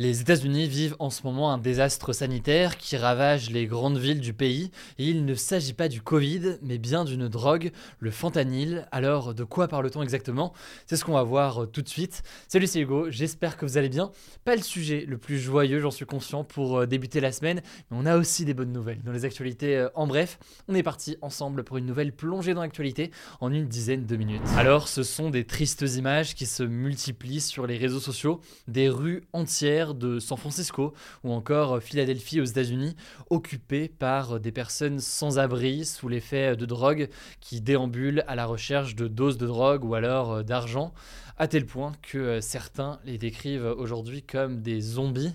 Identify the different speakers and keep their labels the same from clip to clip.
Speaker 1: Les États-Unis vivent en ce moment un désastre sanitaire qui ravage les grandes villes du pays et il ne s'agit pas du Covid mais bien d'une drogue, le fentanyl. Alors de quoi parle-t-on exactement? C'est ce qu'on va voir euh, tout de suite. Salut c'est Hugo, j'espère que vous allez bien. Pas le sujet le plus joyeux, j'en suis conscient pour euh, débuter la semaine, mais on a aussi des bonnes nouvelles dans les actualités. euh, En bref, on est parti ensemble pour une nouvelle plongée dans l'actualité en une dizaine de minutes. Alors ce sont des tristes images qui se multiplient sur les réseaux sociaux, des rues entières de San Francisco ou encore Philadelphie aux États-Unis, occupées par des personnes sans abri sous l'effet de drogue qui déambulent à la recherche de doses de drogue ou alors euh, d'argent, à tel point que euh, certains les décrivent aujourd'hui comme des zombies.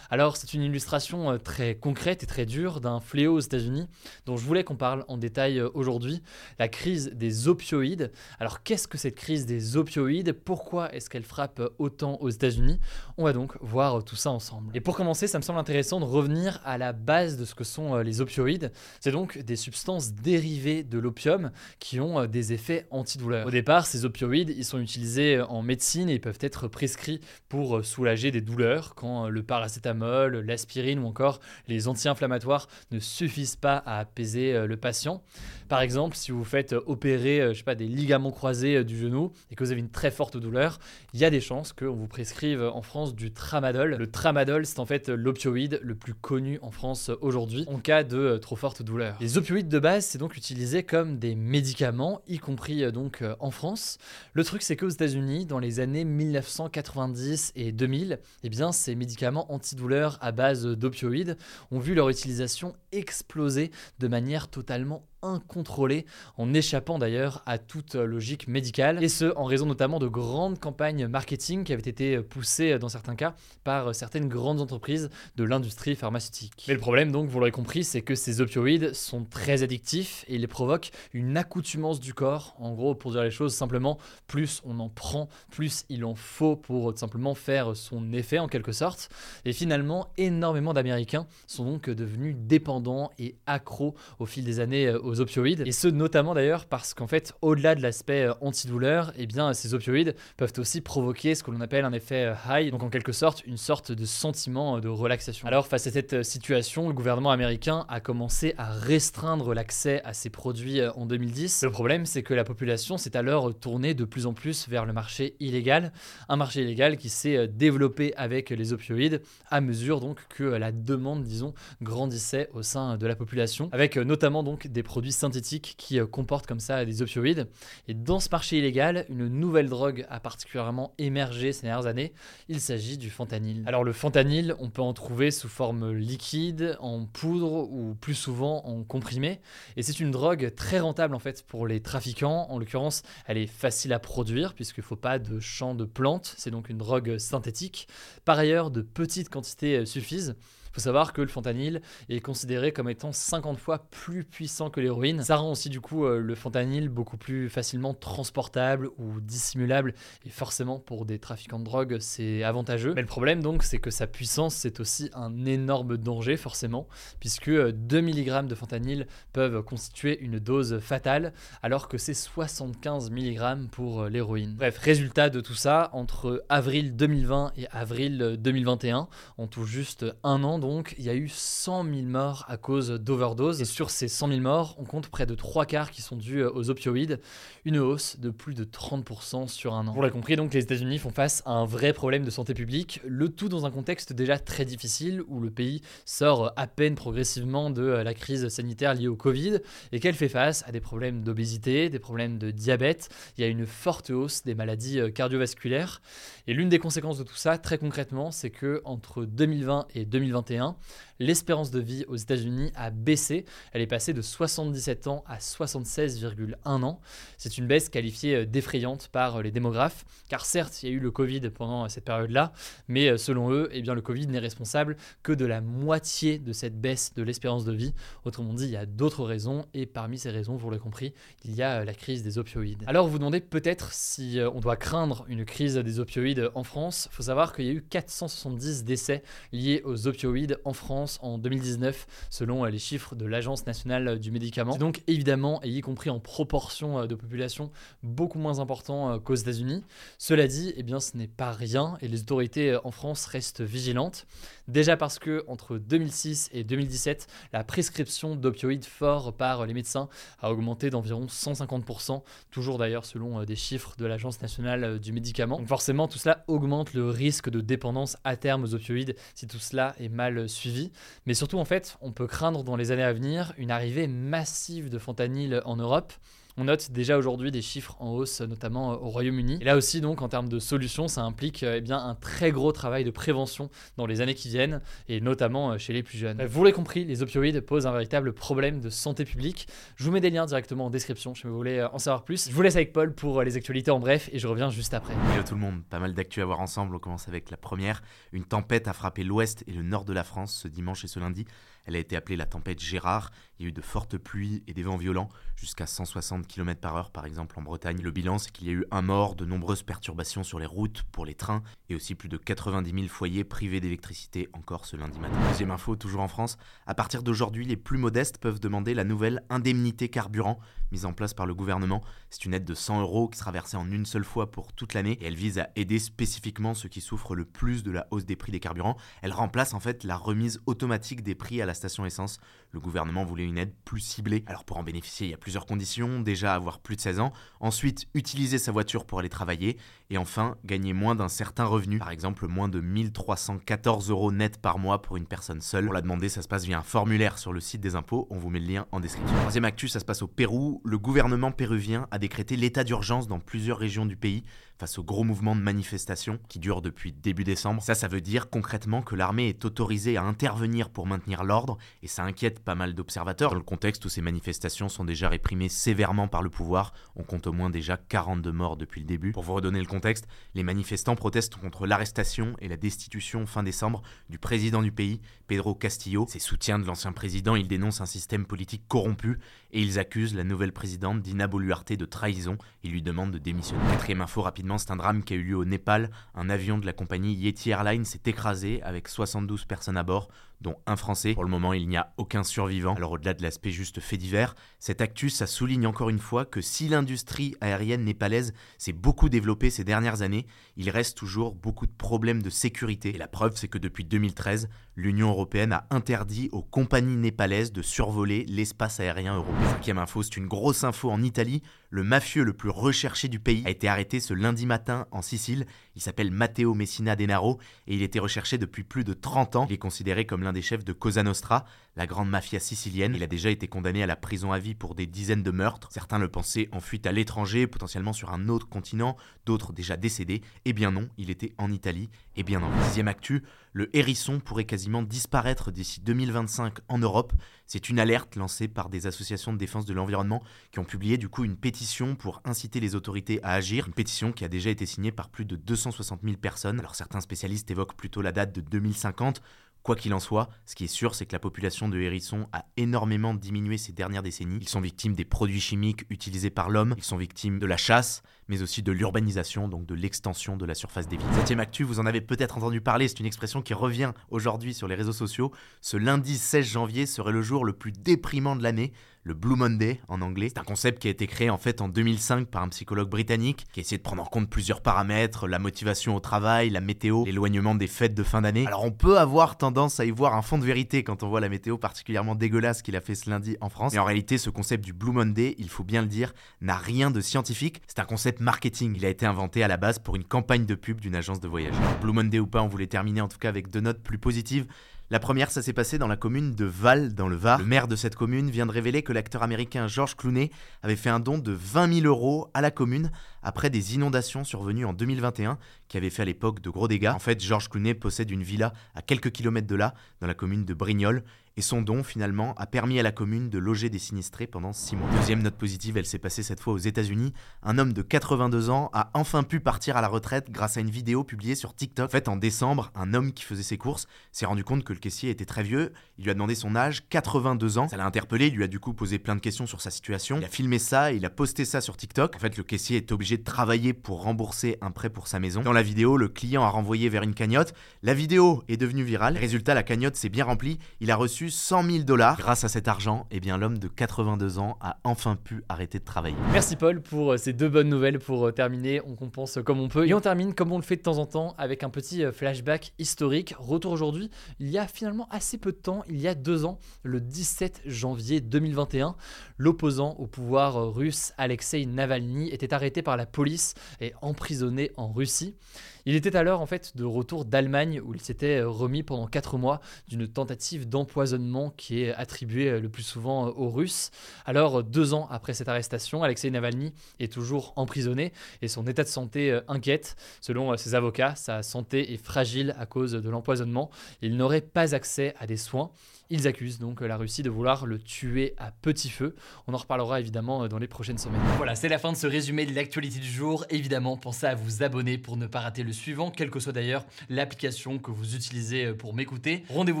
Speaker 1: Alors c'est une illustration euh, très concrète et très dure d'un fléau aux États-Unis dont je voulais qu'on parle en détail euh, aujourd'hui, la crise des opioïdes. Alors qu'est-ce que cette crise des opioïdes? Pourquoi est-ce qu'elle frappe euh, autant aux États-Unis? On va donc voir tout ça ensemble. Et pour commencer, ça me semble intéressant de revenir à la base de ce que sont les opioïdes. C'est donc des substances dérivées de l'opium qui ont des effets antidouleurs. Au départ, ces opioïdes, ils sont utilisés en médecine et peuvent être prescrits pour soulager des douleurs quand le paracétamol, l'aspirine ou encore les anti-inflammatoires ne suffisent pas à apaiser euh, le patient. Par exemple, si vous faites euh, opérer euh, je sais des ligaments croisés du genou et que vous avez une très forte douleur, il y a des chances qu'on vous prescrive en France du tramadol. Le tramadol, c'est en fait l'opioïde le plus connu en France aujourd'hui en cas de trop forte douleur. Les opioïdes de base, c'est donc utilisé comme des médicaments, y compris donc en France. Le truc, c'est qu'aux États-Unis, dans les années 1990 et 2000, eh bien, ces médicaments antidouleurs à base d'opioïdes ont vu leur utilisation exploser de manière totalement incontrôlée, en échappant d'ailleurs à toute logique médicale, et ce en raison notamment de grandes campagnes marketing qui avaient été poussées dans certains cas par certaines grandes entreprises de l'industrie pharmaceutique. Mais le problème donc, vous l'aurez compris, c'est que ces opioïdes sont très addictifs et ils provoquent une accoutumance du corps. En gros, pour dire les choses simplement, plus on en prend, plus il en faut pour simplement faire son effet en quelque sorte. Et finalement, énormément d'Américains sont donc devenus dépendants et accros au fil des années euh, aux opioïdes. Et ce notamment d'ailleurs parce qu'en fait, au-delà de l'aspect euh, antidouleur, eh bien ces opioïdes peuvent aussi provoquer ce que l'on appelle un effet euh, high, donc en quelque sorte une sorte de sentiment euh, de relaxation. Alors face à cette situation, le gouvernement américain a commencé à restreindre l'accès à ces produits en 2010. Le problème, c'est que la population s'est alors tournée de plus en plus vers le marché illégal, un marché illégal qui s'est développé avec les opioïdes à mesure donc que la demande, disons, grandissait au sein de la population, avec notamment donc des produits synthétiques qui euh, comportent comme ça des opioïdes. Et dans ce marché illégal, une nouvelle drogue a particulièrement émergé ces dernières années. Il s'agit du fentanyl. Alors le fentanyl, on peut en trouver sous forme liquide, en poudre ou plus souvent en comprimé. Et c'est une drogue très rentable en fait pour les trafiquants. En l'occurrence, elle est facile à produire puisqu'il ne faut pas de champ de plantes. C'est donc une drogue synthétique. Par ailleurs, de petites quantités euh, suffisent. Faut savoir que le fentanyl est considéré comme étant 50 fois plus puissant que l'héroïne. Ça rend aussi du coup euh, le fentanyl beaucoup plus facilement transportable ou dissimulable et forcément pour des trafiquants de drogue c'est avantageux. Mais le problème donc c'est que sa puissance c'est aussi un énorme danger forcément puisque euh, 2 mg de fentanyl peuvent constituer une dose fatale alors que c'est 75 mg pour euh, l'héroïne. Bref, résultat de tout ça, entre avril 2020 et avril 2021, en tout juste un an donc, il y a eu 100 000 morts à cause d'overdose. Et sur ces 100 000 morts, on compte près de 3 quarts qui sont dus aux opioïdes, une hausse de plus de 30% sur un an. Vous l'avez compris, donc les États-Unis font face à un vrai problème de santé publique, le tout dans un contexte déjà très difficile où le pays sort à peine progressivement de la crise sanitaire liée au Covid et qu'elle fait face à des problèmes d'obésité, des problèmes de diabète. Il y a une forte hausse des maladies euh, cardiovasculaires. Et l'une des conséquences de tout ça, très concrètement, c'est que entre 2020 et 2021, 2021 l'espérance de vie aux États-Unis a baissé. Elle est passée de 77 ans à 76,1 ans. C'est une baisse qualifiée euh, d'effrayante par euh, les démographes, car certes, il y a eu le Covid pendant euh, cette période-là, mais selon eux, eh bien, le Covid n'est responsable que de la moitié de cette baisse de l'espérance de vie. Autrement dit, il y a d'autres raisons, et parmi ces raisons, vous l'avez compris, il y a la crise des opioïdes. Alors vous vous demandez peut-être si on doit craindre une crise des opioïdes en France. Il faut savoir qu'il y a eu 470 décès liés aux opioïdes en France en 2019, selon les chiffres de l'Agence nationale du médicament. Donc évidemment, et y compris en proportion de population, beaucoup moins important qu'aux États-Unis. Cela dit, eh bien, ce n'est pas rien et les autorités en France restent vigilantes. Déjà parce que entre 2006 et 2017, la prescription d'opioïdes forts par les médecins a augmenté d'environ 150%, toujours d'ailleurs selon euh, des chiffres de l'Agence nationale euh, du médicament. Donc forcément, tout cela augmente le risque de dépendance à terme aux opioïdes si tout cela est mal suivi. Mais surtout, en fait, on peut craindre dans les années à venir une arrivée massive de fentanyl en Europe. On note déjà aujourd'hui des chiffres en hausse, notamment euh, au Royaume-Uni. Et là aussi, donc, en termes de solutions, ça implique euh, eh bien, un très gros travail de prévention dans les années qui viennent, et notamment euh, chez les plus jeunes. Vous l'avez compris, les opioïdes posent un véritable problème de santé publique. Je vous mets des liens directement en description si vous voulez en savoir plus. Je vous laisse avec Paul pour les actualités en bref, et je reviens juste après.
Speaker 2: Hello tout le monde, pas mal d'actu à voir ensemble. On commence avec la première. Une tempête a frappé l'ouest et le nord de la France ce dimanche et ce lundi. Elle a été appelée la tempête Gérard. Il y a eu de fortes pluies et des vents violents, jusqu'à 160 km par heure par exemple en Bretagne. Le bilan, c'est qu'il y a eu un mort, de nombreuses perturbations sur les routes pour les trains et aussi plus de 90 000 foyers privés d'électricité encore ce lundi matin. Deuxième info, toujours en France. À partir d'aujourd'hui, les plus modestes peuvent demander la nouvelle indemnité carburant mise en place par le gouvernement. C'est une aide de 100 euros qui sera versée en une seule fois pour toute l'année et elle vise à aider spécifiquement ceux qui souffrent le plus de la hausse des prix des carburants. Elle remplace en fait la remise automatique des prix à la station essence. Le gouvernement voulait une aide plus ciblée. Alors pour en bénéficier, il y a plusieurs conditions. Déjà avoir plus de 16 ans, ensuite utiliser sa voiture pour aller travailler et enfin gagner moins d'un certain revenu, par exemple moins de 1314 euros net par mois pour une personne seule. Pour la demander, ça se passe via un formulaire sur le site des impôts. On vous met le lien en description. Troisième actu, ça se passe au Pérou le gouvernement péruvien a décrété l'état d'urgence dans plusieurs régions du pays face au gros mouvement de manifestation qui dure depuis début décembre. Ça, ça veut dire concrètement que l'armée est autorisée à intervenir pour maintenir l'ordre et ça inquiète pas mal d'observateurs dans le contexte où ces manifestations sont déjà réprimées sévèrement par le pouvoir. On compte au moins déjà 42 morts depuis le début. Pour vous redonner le contexte, les manifestants protestent contre l'arrestation et la destitution fin décembre du président du pays, Pedro Castillo. Ses soutiens de l'ancien président, ils dénoncent un système politique corrompu et ils accusent la nouvelle présidente Dina Boluarte de trahison. Ils lui demandent de démissionner. Quatrième info rapidement c'est un drame qui a eu lieu au Népal. Un avion de la compagnie Yeti Airlines s'est écrasé avec 72 personnes à bord, dont un Français. Pour le moment, il n'y a aucun survivant. Alors au-delà de l'aspect juste fait divers, cet actus, ça souligne encore une fois que si l'industrie aérienne népalaise s'est beaucoup développée ces dernières années, il reste toujours beaucoup de problèmes de sécurité. Et la preuve, c'est que depuis 2013, l'Union européenne a interdit aux compagnies népalaises de survoler l'espace aérien européen. Cinquième info, c'est une grosse info en Italie. Le mafieux le plus recherché du pays a été arrêté ce lundi matin en Sicile. Il s'appelle Matteo Messina Denaro et il était recherché depuis plus de 30 ans. Il est considéré comme l'un des chefs de Cosa Nostra, la grande mafia sicilienne. Il a déjà été condamné à la prison à vie pour des dizaines de meurtres. Certains le pensaient en fuite à l'étranger, potentiellement sur un autre continent, d'autres déjà décédés. Eh bien non, il était en Italie. Et bien en dixième actu, le hérisson pourrait quasiment disparaître d'ici 2025 en Europe. C'est une alerte lancée par des associations de défense de l'environnement qui ont publié du coup une pétition pour inciter les autorités à agir. Une pétition qui a déjà été signée par plus de 260 000 personnes. Alors certains spécialistes évoquent plutôt la date de 2050. Quoi qu'il en soit, ce qui est sûr, c'est que la population de hérissons a énormément diminué ces dernières décennies. Ils sont victimes des produits chimiques utilisés par l'homme, ils sont victimes de la chasse, mais aussi de l'urbanisation, donc de l'extension de la surface des villes. Septième actu, vous en avez peut-être entendu parler, c'est une expression qui revient aujourd'hui sur les réseaux sociaux. Ce lundi 16 janvier serait le jour le plus déprimant de l'année le Blue Monday en anglais. C'est un concept qui a été créé en fait en 2005 par un psychologue britannique qui a essayé de prendre en compte plusieurs paramètres, la motivation au travail, la météo, l'éloignement des fêtes de fin d'année. Alors on peut avoir tendance à y voir un fond de vérité quand on voit la météo particulièrement dégueulasse qu'il a fait ce lundi en France. Mais en réalité, ce concept du Blue Monday, il faut bien le dire, n'a rien de scientifique. C'est un concept marketing. Il a été inventé à la base pour une campagne de pub d'une agence de voyage. Blue Monday ou pas, on voulait terminer en tout cas avec deux notes plus positives. La première, ça s'est passé dans la commune de Val, dans le Var. Le maire de cette commune vient de révéler que l'acteur américain George Clooney avait fait un don de 20 000 euros à la commune après des inondations survenues en 2021 qui avaient fait à l'époque de gros dégâts. En fait, George Clooney possède une villa à quelques kilomètres de là, dans la commune de Brignoles, et son don finalement a permis à la commune de loger des sinistrés pendant 6 mois. Deuxième note positive, elle s'est passée cette fois aux États-Unis. Un homme de 82 ans a enfin pu partir à la retraite grâce à une vidéo publiée sur TikTok. En fait, en décembre, un homme qui faisait ses courses s'est rendu compte que le caissier était très vieux. Il lui a demandé son âge, 82 ans. Ça l'a interpellé, il lui a du coup posé plein de questions sur sa situation. Il a filmé ça, il a posté ça sur TikTok. En fait, le caissier est obligé de travailler pour rembourser un prêt pour sa maison. Dans la vidéo, le client a renvoyé vers une cagnotte. La vidéo est devenue virale. Résultat, la cagnotte s'est bien remplie. Il a reçu 100 000 dollars Grâce à cet argent, eh bien l'homme de 82 ans a enfin pu arrêter de travailler.
Speaker 1: Merci Paul pour euh, ces deux bonnes nouvelles pour euh, terminer. On compense comme on peut et on termine comme on le fait de temps en temps avec un petit euh, flashback historique. Retour aujourd'hui, il y a finalement assez peu de temps, il y a deux ans, le 17 janvier 2021, l'opposant au pouvoir russe Alexei Navalny était arrêté par la police et emprisonné en Russie. Il était alors en fait de retour d'Allemagne où il s'était remis pendant 4 mois d'une tentative d'empoisonnement qui est attribuée le plus souvent aux Russes. Alors deux ans après cette arrestation, Alexei Navalny est toujours emprisonné et son état de santé inquiète. Selon ses avocats, sa santé est fragile à cause de l'empoisonnement. Il n'aurait pas accès à des soins. Ils accusent donc la Russie de vouloir le tuer à petit feu. On en reparlera évidemment dans les prochaines semaines. Voilà, c'est la fin de ce résumé de l'actualité du jour. Évidemment, pensez à vous abonner pour ne pas rater le suivant, quelle que soit d'ailleurs l'application que vous utilisez pour m'écouter. Rendez-vous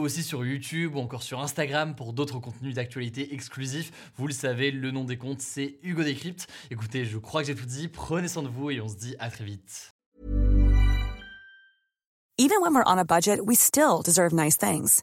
Speaker 1: aussi sur YouTube ou encore sur Instagram pour d'autres contenus d'actualité exclusifs. Vous le savez, le nom des comptes, c'est Hugo Décrypte. Écoutez, je crois que j'ai tout dit. Prenez soin de vous et on se dit à très vite.
Speaker 3: Even when we're on a budget, we still deserve nice things.